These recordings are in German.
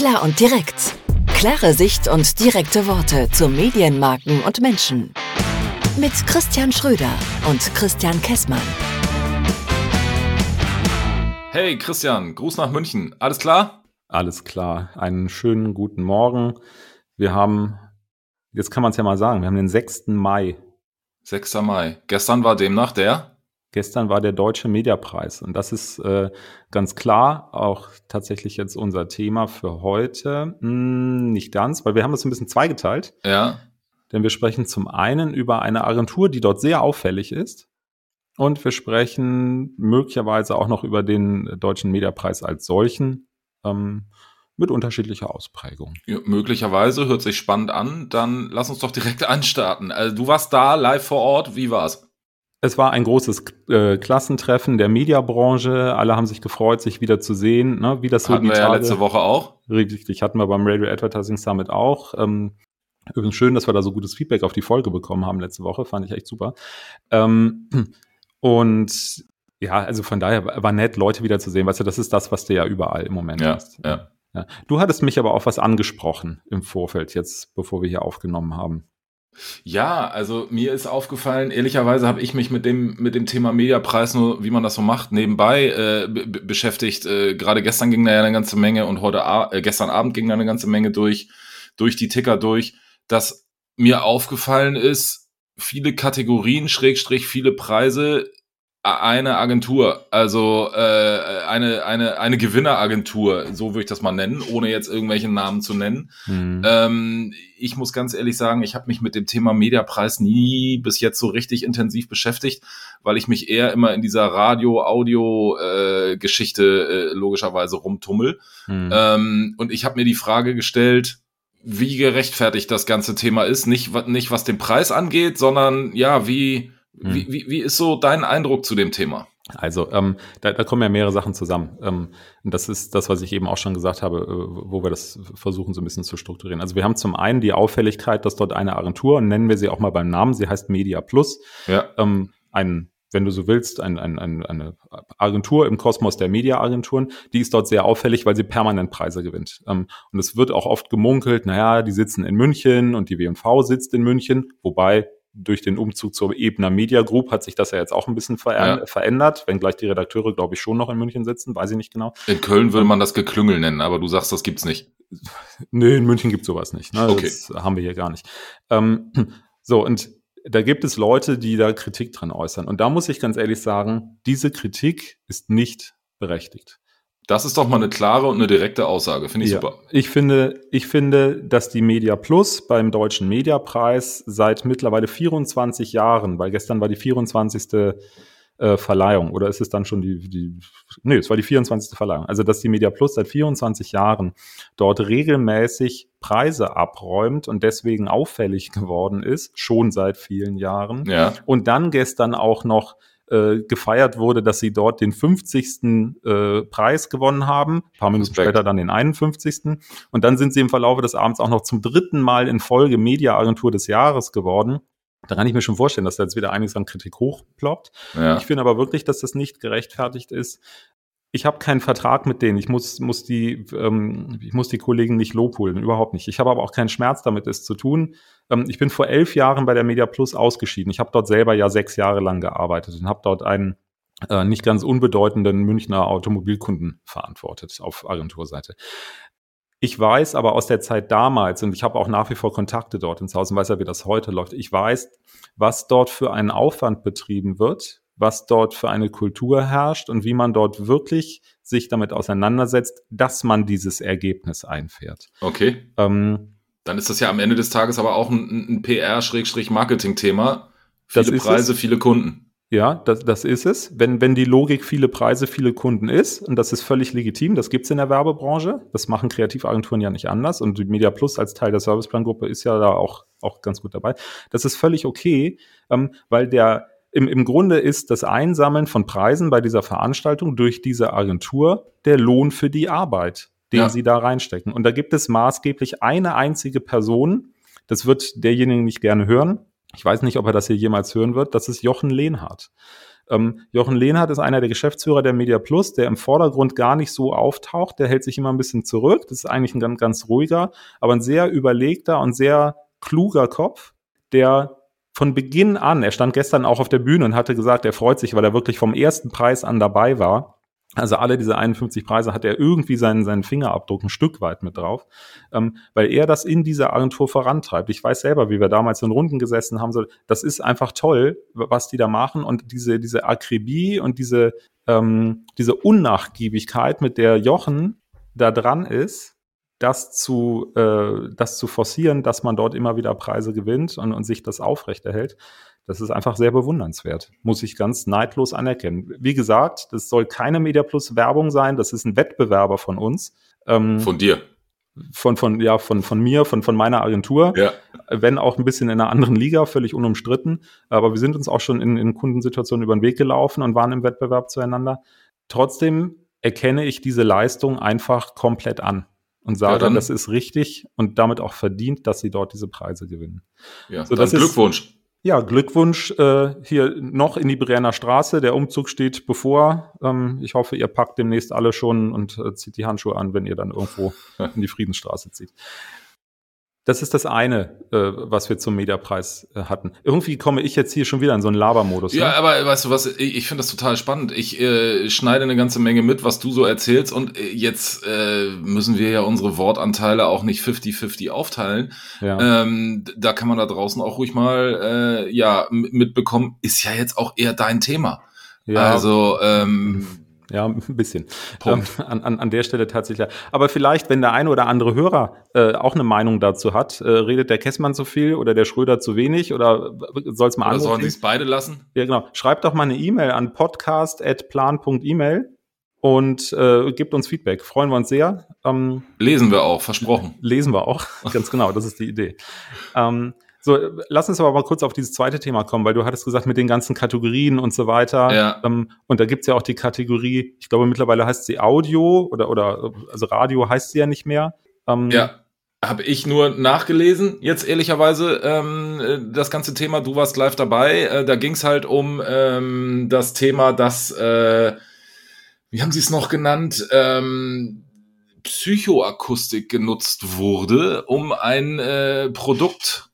Klar und direkt. Klare Sicht und direkte Worte zu Medienmarken und Menschen. Mit Christian Schröder und Christian Kessmann. Hey Christian, Gruß nach München. Alles klar? Alles klar. Einen schönen guten Morgen. Wir haben, jetzt kann man es ja mal sagen, wir haben den 6. Mai. 6. Mai. Gestern war demnach der? Gestern war der Deutsche Mediapreis und das ist äh, ganz klar auch tatsächlich jetzt unser Thema für heute. Hm, nicht ganz, weil wir haben es ein bisschen zweigeteilt. Ja. Denn wir sprechen zum einen über eine Agentur, die dort sehr auffällig ist. Und wir sprechen möglicherweise auch noch über den Deutschen Mediapreis als solchen. Ähm, mit unterschiedlicher Ausprägung. Ja, möglicherweise hört sich spannend an. Dann lass uns doch direkt anstarten. Also du warst da live vor Ort. Wie war's? Es war ein großes äh, Klassentreffen der Mediabranche. Alle haben sich gefreut, sich wieder zu sehen. Ne? Wie das so Hatten die wir Tage, ja letzte Woche auch. Richtig, hatten wir beim Radio Advertising Summit auch. Ähm, übrigens schön, dass wir da so gutes Feedback auf die Folge bekommen haben letzte Woche. Fand ich echt super. Ähm, und ja, also von daher war nett, Leute wieder zu sehen. Weißt du, das ist das, was du ja überall im Moment ja, hast. Ja. ja. Du hattest mich aber auch was angesprochen im Vorfeld jetzt, bevor wir hier aufgenommen haben. Ja, also mir ist aufgefallen, ehrlicherweise habe ich mich mit dem mit dem Thema Mediapreis nur, wie man das so macht, nebenbei äh, beschäftigt. Äh, Gerade gestern ging da ja eine ganze Menge und heute äh, gestern Abend ging da eine ganze Menge durch durch die Ticker durch, dass mir aufgefallen ist, viele Kategorien, Schrägstrich, viele Preise eine Agentur, also äh, eine, eine, eine Gewinneragentur, so würde ich das mal nennen, ohne jetzt irgendwelche Namen zu nennen. Mhm. Ähm, ich muss ganz ehrlich sagen, ich habe mich mit dem Thema Mediapreis nie bis jetzt so richtig intensiv beschäftigt, weil ich mich eher immer in dieser Radio-Audio-Geschichte äh, äh, logischerweise rumtummel. Mhm. Ähm, und ich habe mir die Frage gestellt, wie gerechtfertigt das ganze Thema ist. Nicht, nicht was den Preis angeht, sondern ja, wie hm. Wie, wie, wie ist so dein Eindruck zu dem Thema? Also ähm, da, da kommen ja mehrere Sachen zusammen. Ähm, das ist das, was ich eben auch schon gesagt habe, äh, wo wir das versuchen so ein bisschen zu strukturieren. Also wir haben zum einen die Auffälligkeit, dass dort eine Agentur, nennen wir sie auch mal beim Namen, sie heißt Media Plus, ja. ähm, ein wenn du so willst, ein, ein, ein, eine Agentur im Kosmos der Mediaagenturen, die ist dort sehr auffällig, weil sie permanent Preise gewinnt. Ähm, und es wird auch oft gemunkelt, naja, die sitzen in München und die W&V sitzt in München, wobei durch den Umzug zur Ebner Media Group hat sich das ja jetzt auch ein bisschen ver ja. verändert, wenngleich die Redakteure, glaube ich, schon noch in München sitzen, weiß ich nicht genau. In Köln würde man das Geklüngel nennen, aber du sagst, das gibt's nicht. Nee, in München gibt's sowas nicht. Ne? Okay. Das haben wir hier gar nicht. Ähm, so, und da gibt es Leute, die da Kritik dran äußern. Und da muss ich ganz ehrlich sagen, diese Kritik ist nicht berechtigt. Das ist doch mal eine klare und eine direkte Aussage, finde ich ja. super. Ich finde, ich finde, dass die Media Plus beim Deutschen Mediapreis seit mittlerweile 24 Jahren, weil gestern war die 24. Äh, Verleihung, oder ist es dann schon die, die, nee, es war die 24. Verleihung. Also, dass die Media Plus seit 24 Jahren dort regelmäßig Preise abräumt und deswegen auffällig geworden ist, schon seit vielen Jahren. Ja. Und dann gestern auch noch äh, gefeiert wurde, dass sie dort den 50. Äh, Preis gewonnen haben, ein paar Minuten Respekt. später dann den 51. Und dann sind sie im Verlaufe des Abends auch noch zum dritten Mal in Folge Mediaagentur des Jahres geworden. Da kann ich mir schon vorstellen, dass da jetzt wieder einiges an Kritik hochploppt. Ja. Ich finde aber wirklich, dass das nicht gerechtfertigt ist, ich habe keinen Vertrag mit denen. Ich muss, muss, die, ähm, ich muss die Kollegen nicht lobholen, überhaupt nicht. Ich habe aber auch keinen Schmerz damit, es zu tun. Ähm, ich bin vor elf Jahren bei der Media Plus ausgeschieden. Ich habe dort selber ja sechs Jahre lang gearbeitet und habe dort einen äh, nicht ganz unbedeutenden Münchner Automobilkunden verantwortet auf Agenturseite. Ich weiß aber aus der Zeit damals, und ich habe auch nach wie vor Kontakte dort ins Haus und weiß ja, wie das heute läuft, ich weiß, was dort für einen Aufwand betrieben wird, was dort für eine Kultur herrscht und wie man dort wirklich sich damit auseinandersetzt, dass man dieses Ergebnis einfährt. Okay. Ähm, Dann ist das ja am Ende des Tages aber auch ein, ein PR-Marketing-Thema. Viele Preise, es. viele Kunden. Ja, das, das ist es. Wenn, wenn die Logik viele Preise, viele Kunden ist, und das ist völlig legitim, das gibt's in der Werbebranche, das machen Kreativagenturen ja nicht anders und die Media Plus als Teil der Serviceplan-Gruppe ist ja da auch, auch ganz gut dabei. Das ist völlig okay, ähm, weil der im, im Grunde ist das Einsammeln von Preisen bei dieser Veranstaltung durch diese Agentur der Lohn für die Arbeit, den ja. sie da reinstecken. Und da gibt es maßgeblich eine einzige Person, das wird derjenige nicht gerne hören, Ich weiß nicht, ob er das hier jemals hören wird. Das ist Jochen Lehnhardt. Ähm, Jochen Lehnhardt ist einer der Geschäftsführer der Media Plus, der im Vordergrund gar nicht so auftaucht. Der hält sich immer ein bisschen zurück. Das ist eigentlich ein ganz, ganz ruhiger, aber ein sehr überlegter und sehr kluger Kopf, der von Beginn an, er stand gestern auch auf der Bühne und hatte gesagt, er freut sich, weil er wirklich vom ersten Preis an dabei war. Also alle diese 51 Preise hat er irgendwie seinen, seinen Fingerabdruck ein Stück weit mit drauf, ähm, weil er das in dieser Agentur vorantreibt. Ich weiß selber, wie wir damals in Runden gesessen haben. So, das ist einfach toll, was die da machen und diese, diese Akribie und diese, ähm, diese Unnachgiebigkeit, mit der Jochen da dran ist, das zu, äh, das zu forcieren, dass man dort immer wieder Preise gewinnt und, und sich das aufrechterhält. Das ist einfach sehr bewundernswert, muss ich ganz neidlos anerkennen. Wie gesagt, das soll keine Media Plus Werbung sein, das ist ein Wettbewerber von uns. Ähm, von dir. Von, von, ja, von, von mir, von, von meiner Agentur. Ja. Wenn auch ein bisschen in einer anderen Liga, völlig unumstritten. Aber wir sind uns auch schon in, in Kundensituationen über den Weg gelaufen und waren im Wettbewerb zueinander. Trotzdem erkenne ich diese Leistung einfach komplett an und sage, ja, das ist richtig und damit auch verdient, dass sie dort diese Preise gewinnen. Ja, so, das Glückwunsch. Ist, ja, Glückwunsch äh, hier noch in die Brienner Straße. Der Umzug steht bevor. Ähm, ich hoffe, ihr packt demnächst alle schon und äh, zieht die Handschuhe an, wenn ihr dann irgendwo in die Friedensstraße zieht. Das ist das eine, äh, was wir zum Mediapreis äh, hatten. Irgendwie komme ich jetzt hier schon wieder in so einen Labermodus. Ja, ne? aber weißt du was, ich, ich finde das total spannend. Ich äh, schneide eine ganze Menge mit, was du so erzählst und äh, jetzt äh, müssen wir ja unsere Wortanteile auch nicht 50-50 aufteilen. Ja. Ähm, da kann man da draußen auch ruhig mal äh, ja mitbekommen, ist ja jetzt auch eher dein Thema. Ja. Also ähm, ja, ein bisschen. Ähm, an, an, an der Stelle tatsächlich. Aber vielleicht, wenn der eine oder andere Hörer äh, auch eine Meinung dazu hat, äh, redet der Kessmann zu viel oder der Schröder zu wenig oder soll es mal anders? Oder sollen sie es beide lassen? Ja, genau. Schreibt doch mal eine E-Mail an podcast.plan.email und äh, gebt uns Feedback. Freuen wir uns sehr. Ähm, lesen wir auch, versprochen. Lesen wir auch, ganz genau, das ist die Idee. Ähm, so, lass uns aber mal kurz auf dieses zweite Thema kommen, weil du hattest gesagt, mit den ganzen Kategorien und so weiter. Ja. Ähm, und da gibt's ja auch die Kategorie, ich glaube mittlerweile heißt sie Audio oder, oder also Radio heißt sie ja nicht mehr. Ähm, ja. Habe ich nur nachgelesen, jetzt ehrlicherweise, ähm, das ganze Thema, du warst live dabei, äh, da ging's halt um ähm, das Thema, dass, äh, wie haben sie es noch genannt, ähm, Psychoakustik genutzt wurde, um ein äh, Produkt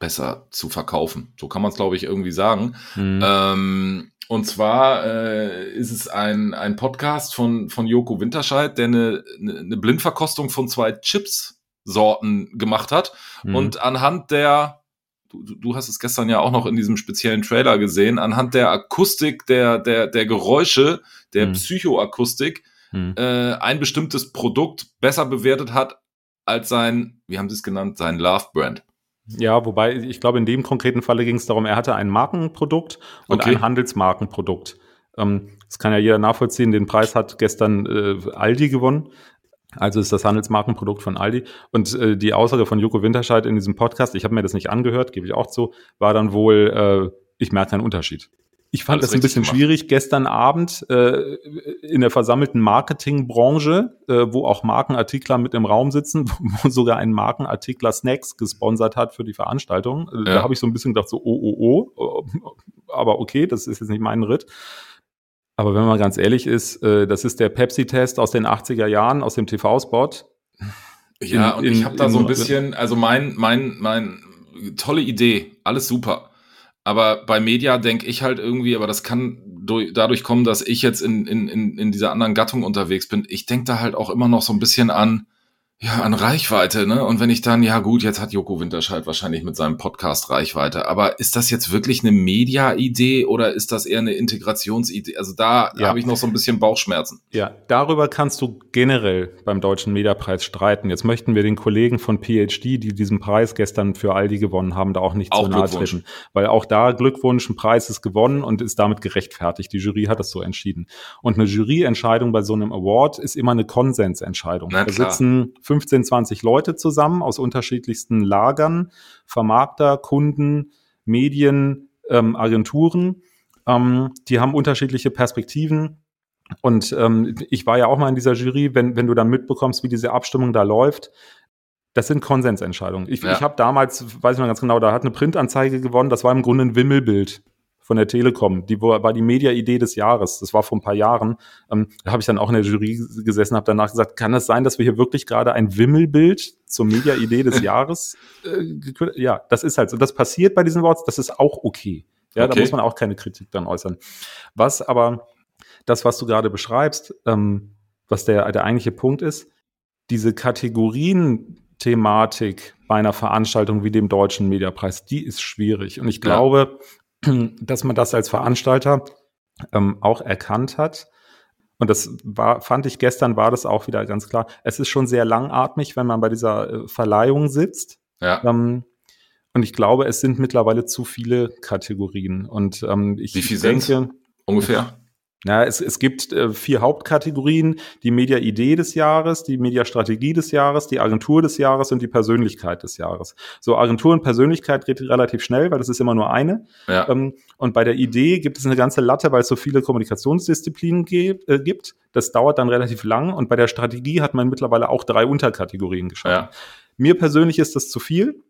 besser zu verkaufen. So kann man es, glaube ich, irgendwie sagen. Mhm. Ähm, und zwar äh, ist es ein, ein Podcast von, von Joko Winterscheid, der eine, eine Blindverkostung von zwei Chips-Sorten gemacht hat. Mhm. Und anhand der, du, du hast es gestern ja auch noch in diesem speziellen Trailer gesehen, anhand der Akustik, der, der, der Geräusche, der mhm. Psychoakustik, mhm. äh, ein bestimmtes Produkt besser bewertet hat als sein, wie haben sie es genannt, sein Love-Brand. Ja, wobei ich glaube, in dem konkreten Falle ging es darum, er hatte ein Markenprodukt und okay. ein Handelsmarkenprodukt. Ähm, das kann ja jeder nachvollziehen. Den Preis hat gestern äh, Aldi gewonnen. Also ist das Handelsmarkenprodukt von Aldi. Und äh, die Aussage von Joko Winterscheid in diesem Podcast, ich habe mir das nicht angehört, gebe ich auch zu, war dann wohl, äh, ich merke keinen Unterschied. Ich fand das ein bisschen gemacht. schwierig gestern Abend äh, in der versammelten Marketingbranche, äh, wo auch Markenartikler mit im Raum sitzen, wo sogar ein Markenartikler Snacks gesponsert hat für die Veranstaltung. Äh, ja. Da habe ich so ein bisschen gedacht, so oh, oh, oh, aber okay, das ist jetzt nicht mein Ritt. Aber wenn man ganz ehrlich ist, äh, das ist der Pepsi-Test aus den 80er Jahren, aus dem TV-Spot. Ja, in, und ich habe da so ein bisschen, also mein, mein, mein, tolle Idee, alles super aber bei Media denke ich halt irgendwie, aber das kann durch, dadurch kommen, dass ich jetzt in, in, in dieser anderen Gattung unterwegs bin. Ich denke da halt auch immer noch so ein bisschen an, ja, an Reichweite, ne? Und wenn ich dann, ja gut, jetzt hat Joko Winterscheid wahrscheinlich mit seinem Podcast Reichweite, aber ist das jetzt wirklich eine Media-Idee oder ist das eher eine Integrationsidee? Also da ja. habe ich noch so ein bisschen Bauchschmerzen. Ja, darüber kannst du generell beim Deutschen Mediapreis streiten. Jetzt möchten wir den Kollegen von PhD, die diesen Preis gestern für Aldi gewonnen haben, da auch nicht auch zu nahe treten. Weil auch da Glückwunsch, ein Preis ist gewonnen und ist damit gerechtfertigt. Die Jury hat das so entschieden. Und eine Juryentscheidung bei so einem Award ist immer eine Konsensentscheidung. Na, da sitzen 15, 20 Leute zusammen aus unterschiedlichsten Lagern, Vermarkter, Kunden, Medien, ähm, Agenturen. Ähm, die haben unterschiedliche Perspektiven. Und ähm, ich war ja auch mal in dieser Jury, wenn, wenn du dann mitbekommst, wie diese Abstimmung da läuft, Das sind Konsensentscheidungen. Ich, ja. ich habe damals, weiß ich noch ganz genau, da hat eine Printanzeige gewonnen, das war im Grunde ein Wimmelbild von der Telekom. Die war die Media-Idee des Jahres. Das war vor ein paar Jahren. Ähm, da habe ich dann auch in der Jury gesessen, habe danach gesagt, kann das sein, dass wir hier wirklich gerade ein Wimmelbild zur Media-Idee des Jahres? Äh, ja, das ist halt so. Das passiert bei diesen Worts, das ist auch okay. Ja, okay. da muss man auch keine Kritik dann äußern. Was aber das, was du gerade beschreibst, ähm, was der, der eigentliche Punkt ist, diese Kategorien-Thematik bei einer Veranstaltung wie dem Deutschen Mediapreis, die ist schwierig. Und ich glaube, dass man das als Veranstalter ähm, auch erkannt hat. Und das war, fand ich gestern, war das auch wieder ganz klar. Es ist schon sehr langatmig, wenn man bei dieser äh, Verleihung sitzt. Ja. Ähm, und ich glaube, es sind mittlerweile zu viele Kategorien. Und ähm, ich Wie viel denke, ungefähr? Ja, es, es gibt äh, vier Hauptkategorien. Die Media-Idee des Jahres, die Media-Strategie des Jahres, die Agentur des Jahres und die Persönlichkeit des Jahres. So, Agentur und Persönlichkeit geht relativ schnell, weil das ist immer nur eine. Ja. Ähm, und bei der Idee gibt es eine ganze Latte, weil es so viele Kommunikationsdisziplinen gibt. Äh, gibt. Das dauert dann relativ lang. Und bei der Strategie hat man mittlerweile auch drei Unterkategorien geschaffen. Ja. Mir persönlich ist das zu viel,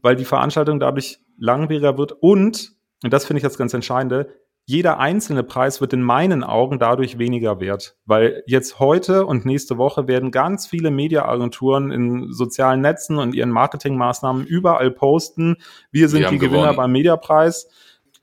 weil die Veranstaltung dadurch langwieriger wird und, und das finde ich das ganz Entscheidende, jeder einzelne Preis wird in meinen Augen dadurch weniger wert, weil jetzt heute und nächste Woche werden ganz viele Mediaagenturen in sozialen Netzen und ihren Marketingmaßnahmen überall posten, wir sind die Gewinner gewonnen. beim Mediapreis.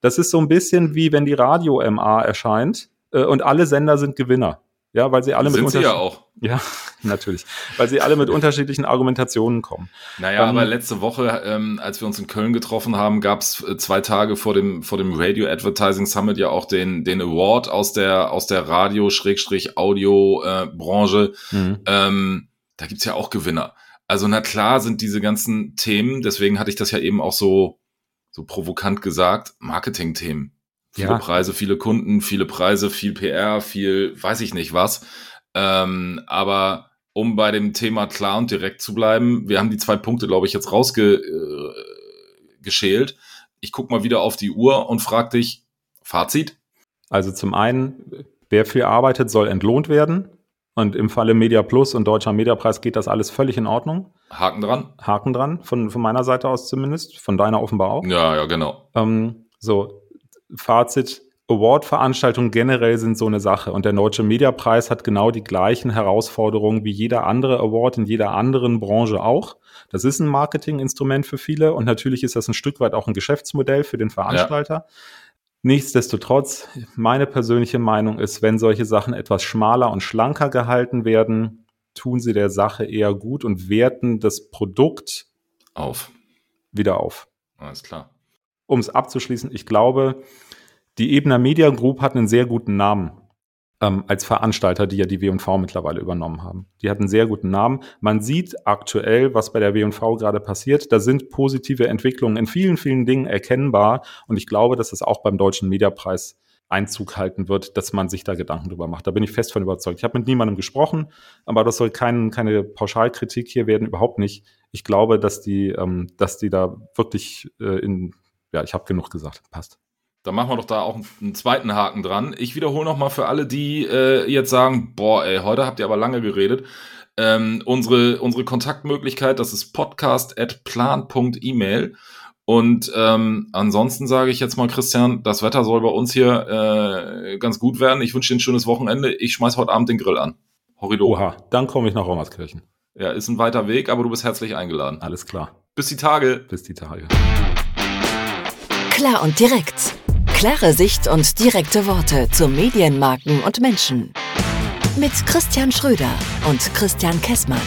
Das ist so ein bisschen wie wenn die Radio MA erscheint äh, und alle Sender sind Gewinner. Ja, weil sie alle Sind mit sie ja auch. Ja, natürlich. Weil sie alle mit unterschiedlichen Argumentationen kommen. Naja, um, aber letzte Woche, ähm, als wir uns in Köln getroffen haben, gab es äh, zwei Tage vor dem, vor dem Radio Advertising Summit ja auch den, den Award aus der, aus der Radio-Audio-Branche. Äh, mhm. ähm, da gibt's ja auch Gewinner. Also na klar sind diese ganzen Themen, deswegen hatte ich das ja eben auch so, so provokant gesagt, Marketing-Themen. Viele ja. Preise, viele Kunden, viele Preise, viel PR, viel weiß ich nicht was. Ähm, aber um bei dem Thema klar und direkt zu bleiben, wir haben die zwei Punkte, glaube ich, jetzt rausgeschält. Äh, ich guck mal wieder auf die Uhr und frag dich, Fazit? Also zum einen, wer viel arbeitet, soll entlohnt werden. Und im Falle Media Plus und Deutscher Mediapreis geht das alles völlig in Ordnung. Haken dran. Haken dran, von, von meiner Seite aus zumindest, von deiner offenbar auch. Ja, ja, genau. Ähm, so, Fazit, Award-Veranstaltungen generell sind so eine Sache und der Deutsche Mediapreis hat genau die gleichen Herausforderungen wie jeder andere Award in jeder anderen Branche auch. Das ist ein Marketinginstrument für viele und natürlich ist das ein Stück weit auch ein Geschäftsmodell für den Veranstalter. Ja. Nichtsdestotrotz, meine persönliche Meinung ist, wenn solche Sachen etwas schmaler und schlanker gehalten werden, tun sie der Sache eher gut und werten das Produkt auf. Wieder auf. Alles klar um es abzuschließen, ich glaube, die Ebner Media Group hat einen sehr guten Namen ähm, als Veranstalter, die ja die W&V mittlerweile übernommen haben. Die hat einen sehr guten Namen. Man sieht aktuell, was bei der W&V gerade passiert. Da sind positive Entwicklungen in vielen, vielen Dingen erkennbar. Und ich glaube, dass das auch beim Deutschen Mediapreis Einzug halten wird, dass man sich da Gedanken drüber macht. Da bin ich fest von überzeugt. Ich habe mit niemandem gesprochen, aber das soll kein, keine Pauschalkritik hier werden, überhaupt nicht. Ich glaube, dass die, ähm, dass die da wirklich äh, in ja, ich habe genug gesagt. Passt. Dann machen wir doch da auch einen zweiten Haken dran. Ich wiederhole nochmal für alle, die äh, jetzt sagen, boah, ey, heute habt ihr aber lange geredet. Ähm, unsere, unsere Kontaktmöglichkeit, das ist podcast.plan.email. Und ähm, ansonsten sage ich jetzt mal, Christian, das Wetter soll bei uns hier äh, ganz gut werden. Ich wünsche dir ein schönes Wochenende. Ich schmeiß heute Abend den Grill an. Horrido. Oha, dann komme ich nach Rommerskirchen. Ja, ist ein weiter Weg, aber du bist herzlich eingeladen. Alles klar. Bis die Tage. Bis die Tage. Klar und direkt. Klare Sicht und direkte Worte zu Medienmarken und Menschen. Mit Christian Schröder und Christian Kessmann.